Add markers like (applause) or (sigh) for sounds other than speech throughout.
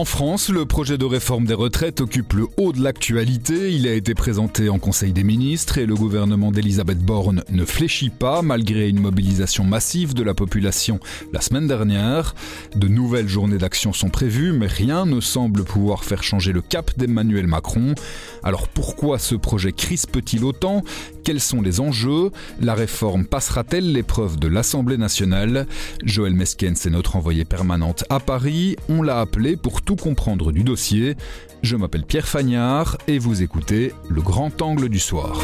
En France, le projet de réforme des retraites occupe le haut de l'actualité. Il a été présenté en Conseil des ministres et le gouvernement d'Elisabeth Borne ne fléchit pas malgré une mobilisation massive de la population la semaine dernière. De nouvelles journées d'action sont prévues, mais rien ne semble pouvoir faire changer le cap d'Emmanuel Macron. Alors pourquoi ce projet crispe-t-il autant? Quels sont les enjeux? La réforme passera-t-elle l'épreuve de l'Assemblée nationale? Joël Meskens est notre envoyé permanente à Paris. On l'a appelé pour tout comprendre du dossier. Je m'appelle Pierre Fagnard et vous écoutez Le Grand Angle du Soir.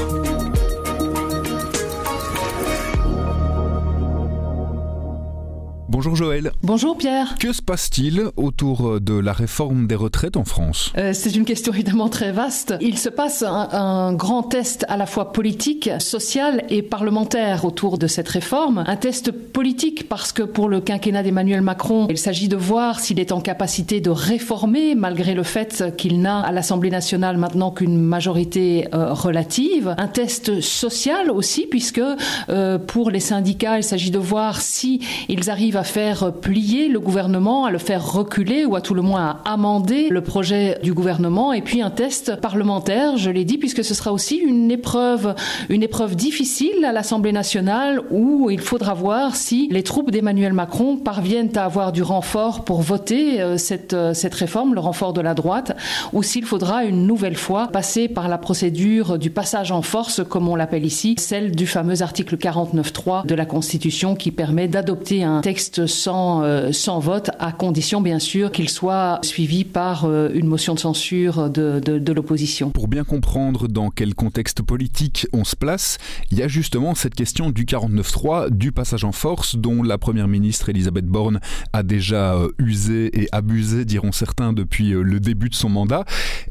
Bonjour Joël. Bonjour Pierre. Que se passe-t-il autour de la réforme des retraites en France? Euh, C'est une question (laughs) évidemment très vaste. Il se passe un, un, grand test à la fois politique, social et parlementaire autour de cette réforme. Un test politique parce que pour le quinquennat d'Emmanuel Macron, il s'agit de voir s'il est en capacité de réformer malgré le fait qu'il n'a à l'Assemblée nationale maintenant qu'une majorité euh, relative. Un test social aussi puisque euh, pour les syndicats, il s'agit de voir si ils arrivent à faire plier le gouvernement, à le faire reculer ou à tout le moins à amender le projet du gouvernement. Et puis un test parlementaire, je l'ai dit, puisque ce sera aussi une épreuve, une épreuve difficile à l'Assemblée nationale où il faudra voir si les troupes d'Emmanuel Macron parviennent à avoir du renfort pour voter euh, cette, euh, cette réforme, le renfort de la droite, ou s'il faudra une nouvelle fois passer par la procédure du passage en force, comme on l'appelle ici, celle du fameux article 49.3 de la Constitution qui permet d'adopter un texte sans, euh, sans vote, à condition bien sûr qu'il soit suivi par euh, une motion de censure de, de, de l'opposition. Pour bien comprendre dans quel contexte politique on se place, il y a justement cette question du 49.3, du passage en force, dont la Première ministre Elisabeth Borne a déjà euh, usé et abusé, diront certains, depuis le début de son mandat.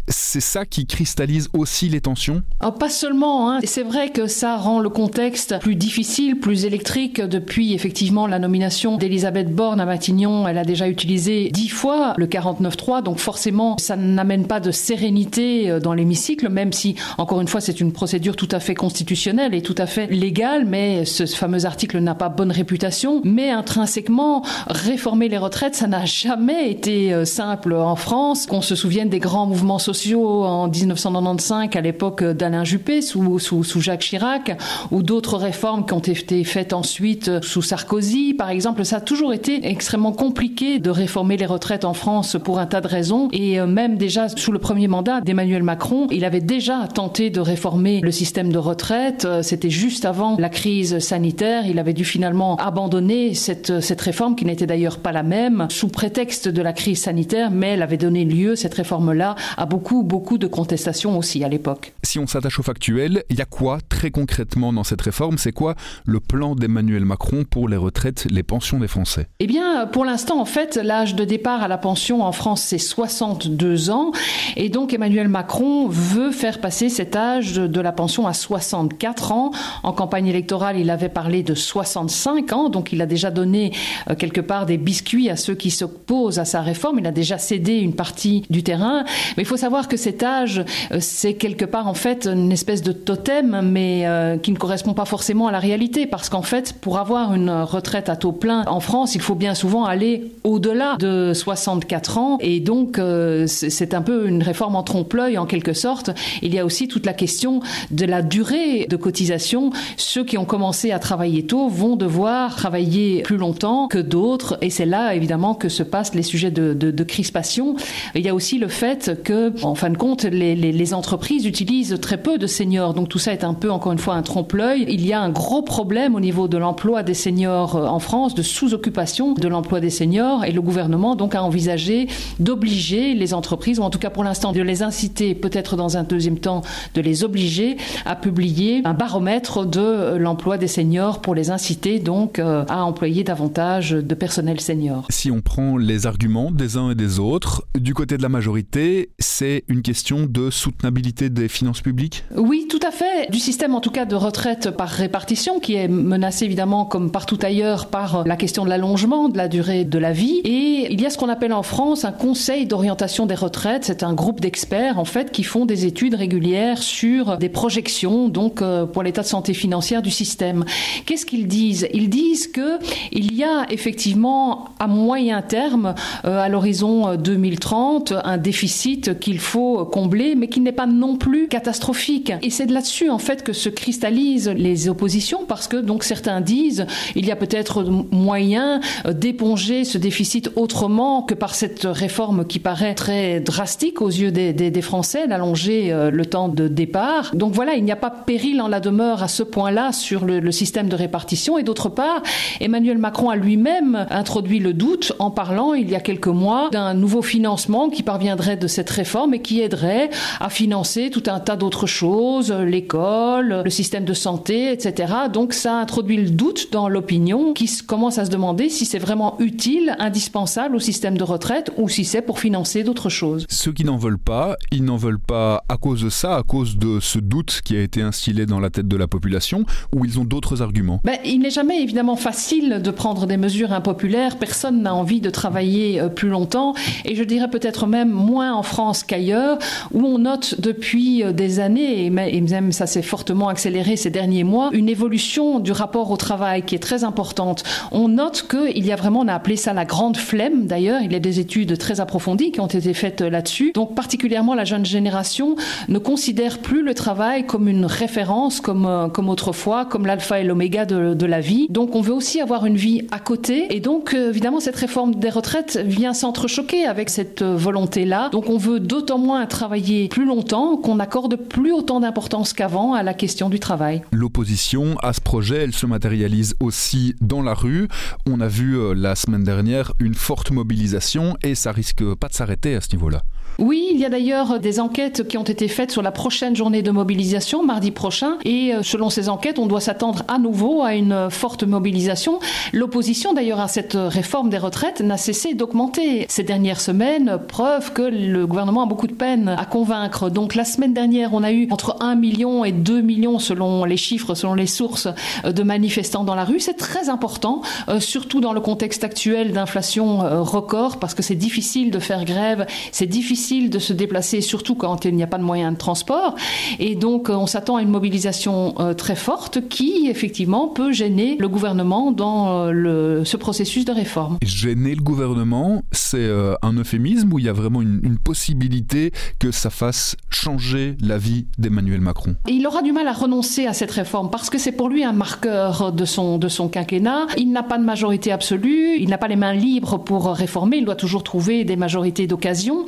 C'est ça qui cristallise aussi les tensions? Oh, Pas seulement. Hein. C'est vrai que ça rend le contexte plus difficile, plus électrique depuis effectivement la nomination d'Elisabeth Borne à Matignon, elle a déjà utilisé dix fois le 49.3, donc forcément, ça n'amène pas de sérénité euh, dans l'hémicycle, même si, encore une fois, c'est une procédure tout à fait constitutionnelle et tout à fait légale, mais ce fameux article n'a pas bonne réputation. Mais intrinsèquement, réformer les retraites, ça n'a jamais été euh, simple en France. Qu'on se souvienne des grands mouvements sociaux en 1995, à l'époque d'Alain Juppé, sous, sous, Jacques Chirac, ou d'autres réformes qui ont été faites ensuite euh, sous Sarkozy, par exemple, ça a toujours été extrêmement compliqué de réformer les retraites en France pour un tas de raisons. Et euh, même déjà sous le premier mandat d'Emmanuel Macron, il avait déjà tenté de réformer le système de retraite. Euh, c'était juste avant la crise sanitaire. Il avait dû finalement abandonner cette, cette réforme qui n'était d'ailleurs pas la même sous prétexte de la crise sanitaire, mais elle avait donné lieu, cette réforme-là, à beaucoup, beaucoup de contestations aussi à l'époque. Si on s'attache au factuel, il y a quoi très concrètement dans cette réforme? C'est quoi le plan d'Emmanuel Macron pour les retraites, les pensions Français Eh bien, pour l'instant, en fait, l'âge de départ à la pension en France, c'est 62 ans. Et donc, Emmanuel Macron veut faire passer cet âge de la pension à 64 ans. En campagne électorale, il avait parlé de 65 ans. Donc, il a déjà donné euh, quelque part des biscuits à ceux qui s'opposent à sa réforme. Il a déjà cédé une partie du terrain. Mais il faut savoir que cet âge, euh, c'est quelque part, en fait, une espèce de totem, mais euh, qui ne correspond pas forcément à la réalité. Parce qu'en fait, pour avoir une retraite à taux plein en France, il faut bien souvent aller au-delà de 64 ans. Et donc, euh, c'est un peu une réforme en trompe-l'œil, en quelque sorte. Il y a aussi toute la question de la durée de cotisation. Ceux qui ont commencé à travailler tôt vont devoir travailler plus longtemps que d'autres. Et c'est là, évidemment, que se passent les sujets de, crispation. Il y a aussi le fait que, en fin de compte, les, les, entreprises utilisent très peu de seniors. Donc, tout ça est un peu, encore une fois, un trompe-l'œil. Il y a un gros problème au niveau de l'emploi des seniors en France, de sous-occupation de l'emploi des seniors et le gouvernement donc a envisagé d'obliger les entreprises ou en tout cas pour l'instant de les inciter peut-être dans un deuxième temps de les obliger à publier un baromètre de l'emploi des seniors pour les inciter donc euh, à employer davantage de personnel senior. Si on prend les arguments des uns et des autres, du côté de la majorité, c'est une question de soutenabilité des finances publiques? Oui, tout à fait. Du système en tout cas de retraite par répartition qui est menacé évidemment comme partout ailleurs par la question de l'allongement de la durée de la vie. Et il y a ce qu'on appelle en France un conseil d'orientation des retraites. C'est un groupe d'experts, en fait, qui font des études régulières sur des projections, donc, euh, pour l'état de santé financière du système. Qu'est-ce qu'ils disent? Ils disent que il y a effectivement, à moyen terme, euh, à l'horizon 2030, un déficit qu'il faut combler, mais qui n'est pas non plus catastrophique. Et c'est de là-dessus, en fait, que se cristallisent les oppositions, parce que, donc, certains disent, il y a peut-être moyen euh, d'éponger ce déficit autrement que par cette réforme qui paraît très drastique aux yeux des, Français, d'allonger euh, le temps de départ. Donc voilà, il n'y a pas péril en la demeure à ce point-là sur le, le système de répartition. Et d'autre part, Emmanuel Macron a lui-même introduit le doute en parlant il y a quelques mois d'un nouveau financement qui parviendrait de cette réforme et qui aiderait à financer tout un tas d'autres choses, l'école, le système de santé, etc. Donc ça introduit le doute dans l'opinion qui commence à se demander si c'est vraiment utile, indispensable au système de retraite ou si c'est pour financer d'autres choses. Ceux qui n'en veulent pas, ils n'en veulent pas à cause de ça, à cause de ce doute qui a été instillé dans la tête de la population, ou ils ont d'autres arguments ben, Il n'est jamais évidemment facile de prendre des mesures impopulaires. Personne n'a envie de travailler euh, plus longtemps, et je dirais peut-être même moins en France qu'ailleurs, où on note depuis euh, des années, et même ça s'est fortement accéléré ces derniers mois, une évolution du rapport au travail qui est très importante. On note qu'il y a vraiment, on a appelé ça la grande flemme d'ailleurs, il y a des études très approfondies qui ont été faites là-dessus. Donc particulièrement la jeune génération ne considère plus le travail comme une référence, comme, euh, comme autrefois, comme l'alpha et l'oméga de, de, la vie. Donc on veut aussi avoir une vie à côté. Et donc euh, évidemment cette réforme des retraites vient s'entrechoquer avec cette euh, volonté-là. Donc on veut d'autant moins travailler plus longtemps qu'on accorde plus autant d'importance qu'avant à la question du travail. L'opposition à ce projet, elle se matérialise aussi dans la rue. On a vu euh, la semaine dernière une forte mobilisation et ça risque pas de s'arrêter à ce niveau-là. Oui, il y a d'ailleurs des enquêtes qui ont été faites sur la prochaine journée de mobilisation, mardi prochain, et euh, selon ces enquêtes, on doit s'attendre à nouveau à une forte mobilisation. L'opposition d'ailleurs à cette réforme des retraites n'a cessé d'augmenter ces dernières semaines, preuve que le gouvernement a beaucoup de peine à convaincre. Donc la semaine dernière, on a eu entre 1 million et 2 millions, selon les chiffres, selon les sources, euh, de manifestants dans la rue. C'est très important, euh, surtout dans le contexte actuel d'inflation record, parce que c'est difficile de faire grève, c'est difficile difficile de se déplacer, surtout quand il n'y a pas de moyens de transport. Et donc, on s'attend à une mobilisation euh, très forte qui, effectivement, peut gêner le gouvernement dans euh, le, ce processus de réforme. Gêner le gouvernement, c'est euh, un euphémisme ou il y a vraiment une, une possibilité que ça fasse changer la vie d'Emmanuel Macron? Il aura du mal à renoncer à cette réforme parce que c'est pour lui un marqueur de son, de son quinquennat. Il n'a pas de majorité absolue, il n'a pas les mains libres pour réformer, il doit toujours trouver des majorités d'occasion.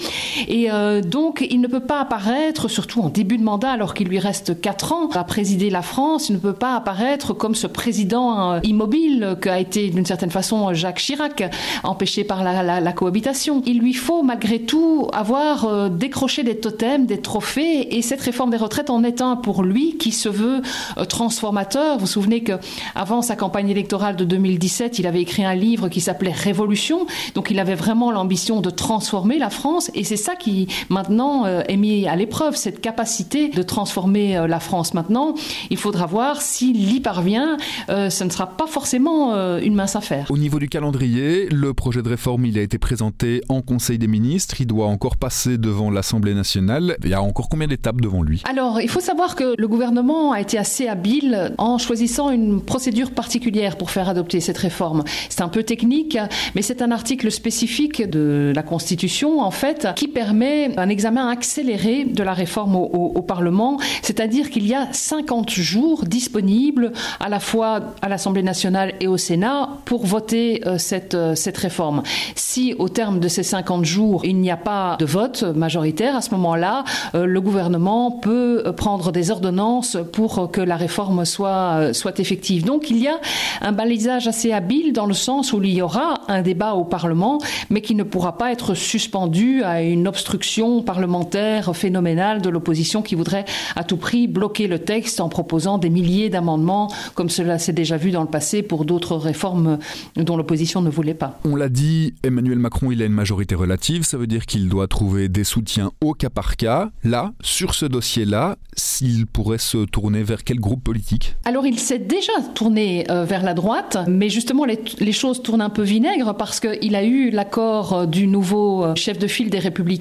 Et euh, donc, il ne peut pas apparaître, surtout en début de mandat, alors qu'il lui reste quatre ans à présider la France, il ne peut pas apparaître comme ce président euh, immobile qu'a été d'une certaine façon Jacques Chirac, empêché par la, cohabitation. Il lui faut malgré tout avoir euh, décroché des totems, des trophées, et cette réforme des retraites en est un pour lui qui se veut euh, transformateur. Vous vous souvenez que avant sa campagne électorale de 2017, il avait écrit un livre qui s'appelait Révolution, donc il avait vraiment l'ambition de transformer la France, et c'est ça qui maintenant euh, est mis à l'épreuve, cette capacité de transformer euh, la France. Maintenant, il faudra voir s'il y parvient. Euh, ce ne sera pas forcément une mince affaire. Au niveau du calendrier, le projet de réforme il a été présenté en Conseil des ministres. Il doit encore passer devant l'Assemblée nationale. Il y a encore combien d'étapes devant lui? Alors, il faut savoir que le gouvernement a été assez habile en choisissant une procédure particulière pour faire adopter cette réforme. C'est un peu technique, mais c'est un article spécifique de la Constitution, en fait, qui permet un examen accéléré de la réforme au, Parlement, c'est-à-dire qu'il y a 50 jours disponibles à la fois à l'Assemblée nationale et au Sénat pour voter euh, cette, euh, cette réforme. Si au terme de ces 50 jours, il n'y a pas de vote majoritaire, à ce moment-là, euh, le gouvernement peut prendre des ordonnances pour que la réforme soit, soit effective. Donc il y a un balisage assez habile dans le sens où il y aura un débat au Parlement, mais qui ne pourra pas être suspendu à une une obstruction parlementaire phénoménale de l'opposition qui voudrait à tout prix bloquer le texte en proposant des milliers d'amendements, comme cela s'est déjà vu dans le passé pour d'autres réformes dont l'opposition ne voulait pas. On l'a dit, Emmanuel Macron, il a une majorité relative, ça veut dire qu'il doit trouver des soutiens au cas par cas. Là, sur ce dossier-là, s'il pourrait se tourner vers quel groupe politique? Alors il s'est déjà tourné euh, vers la droite, mais justement les, les, choses tournent un peu vinaigre parce qu'il a eu l'accord du nouveau euh, chef de file des Républicains,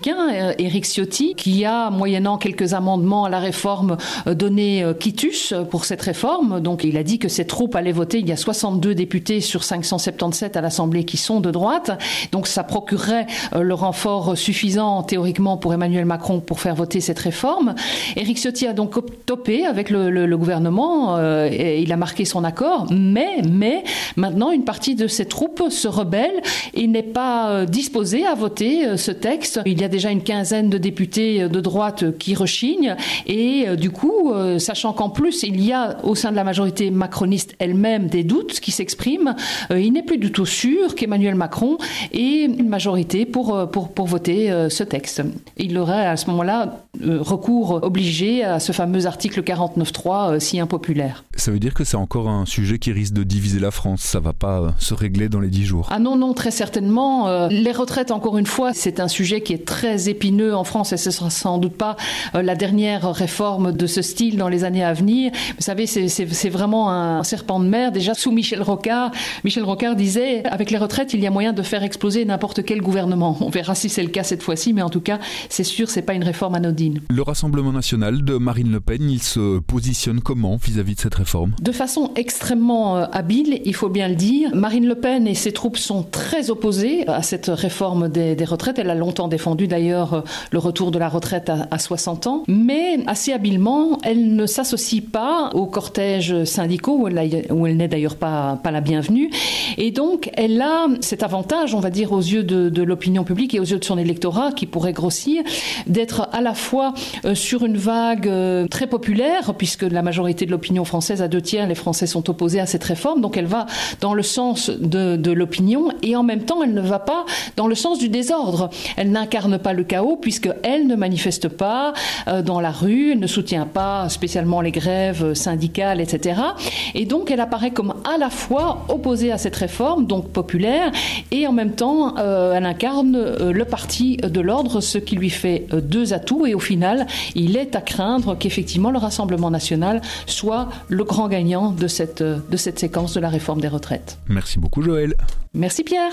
Éric Ciotti, qui a, moyennant quelques amendements à la réforme, donné quitus pour cette réforme. Donc il a dit que ses troupes allaient voter. Il y a 62 députés sur 577 à l'Assemblée qui sont de droite. Donc ça procurerait le renfort suffisant théoriquement pour Emmanuel Macron pour faire voter cette réforme. Éric Ciotti a donc topé avec le, gouvernement. Euh, et il a marqué son accord. Mais, mais maintenant, une partie de ses troupes se rebelle et n'est pas euh, disposée à voter euh, ce texte. Il y a déjà une quinzaine de députés de droite qui rechignent. Et du coup, sachant qu'en plus, il y a au sein de la majorité macroniste elle-même des doutes qui s'expriment, il n'est plus du tout sûr qu'Emmanuel Macron ait une majorité pour, pour, pour voter ce texte. Il aurait à ce moment-là recours obligé à ce fameux article 49.3 si impopulaire. Ça veut dire que c'est encore un sujet qui risque de diviser la France. Ça va pas euh, se régler dans les dix jours. Ah non, non, très certainement. Euh, les retraites, encore une fois, c'est un sujet qui est très épineux en France et ce sera sans doute pas euh, la dernière réforme de ce style dans les années à venir. Vous savez, c'est vraiment un serpent de mer. Déjà, sous Michel Rocard, Michel Rocard disait, avec les retraites, il y a moyen de faire exploser n'importe quel gouvernement. On verra si c'est le cas cette fois-ci, mais en tout cas, c'est sûr, c'est pas une réforme anodine. Le Rassemblement national de Marine Le Pen, il se positionne comment vis-à-vis -vis de cette réforme? De façon extrêmement euh, habile, il faut bien le dire. Marine Le Pen et ses troupes sont très opposées à cette réforme des, des retraites. Elle a longtemps défendu d'ailleurs euh, le retour de la retraite à, à 60 ans. Mais assez habilement, elle ne s'associe pas aux cortèges syndicaux où elle, elle n'est d'ailleurs pas, pas la bienvenue. Et donc, elle a cet avantage, on va dire, aux yeux de, de l'opinion publique et aux yeux de son électorat qui pourrait grossir, d'être à la fois euh, sur une vague très populaire, puisque la majorité de l'opinion française, à deux tiers, les Français sont opposés à cette réforme, donc elle va dans le sens de, de l'opinion et en même temps elle ne va pas dans le sens du désordre. Elle n'incarne pas le chaos puisque elle ne manifeste pas euh, dans la rue, elle ne soutient pas spécialement les grèves syndicales, etc. Et donc elle apparaît comme à la fois opposée à cette réforme, donc populaire, et en même temps euh, elle incarne euh, le parti de l'ordre, ce qui lui fait deux atouts et au final il est à craindre qu'effectivement le Rassemblement national soit le grand gagnant de cette, de cette séquence de la réforme des retraites. Merci beaucoup Joël. Merci Pierre.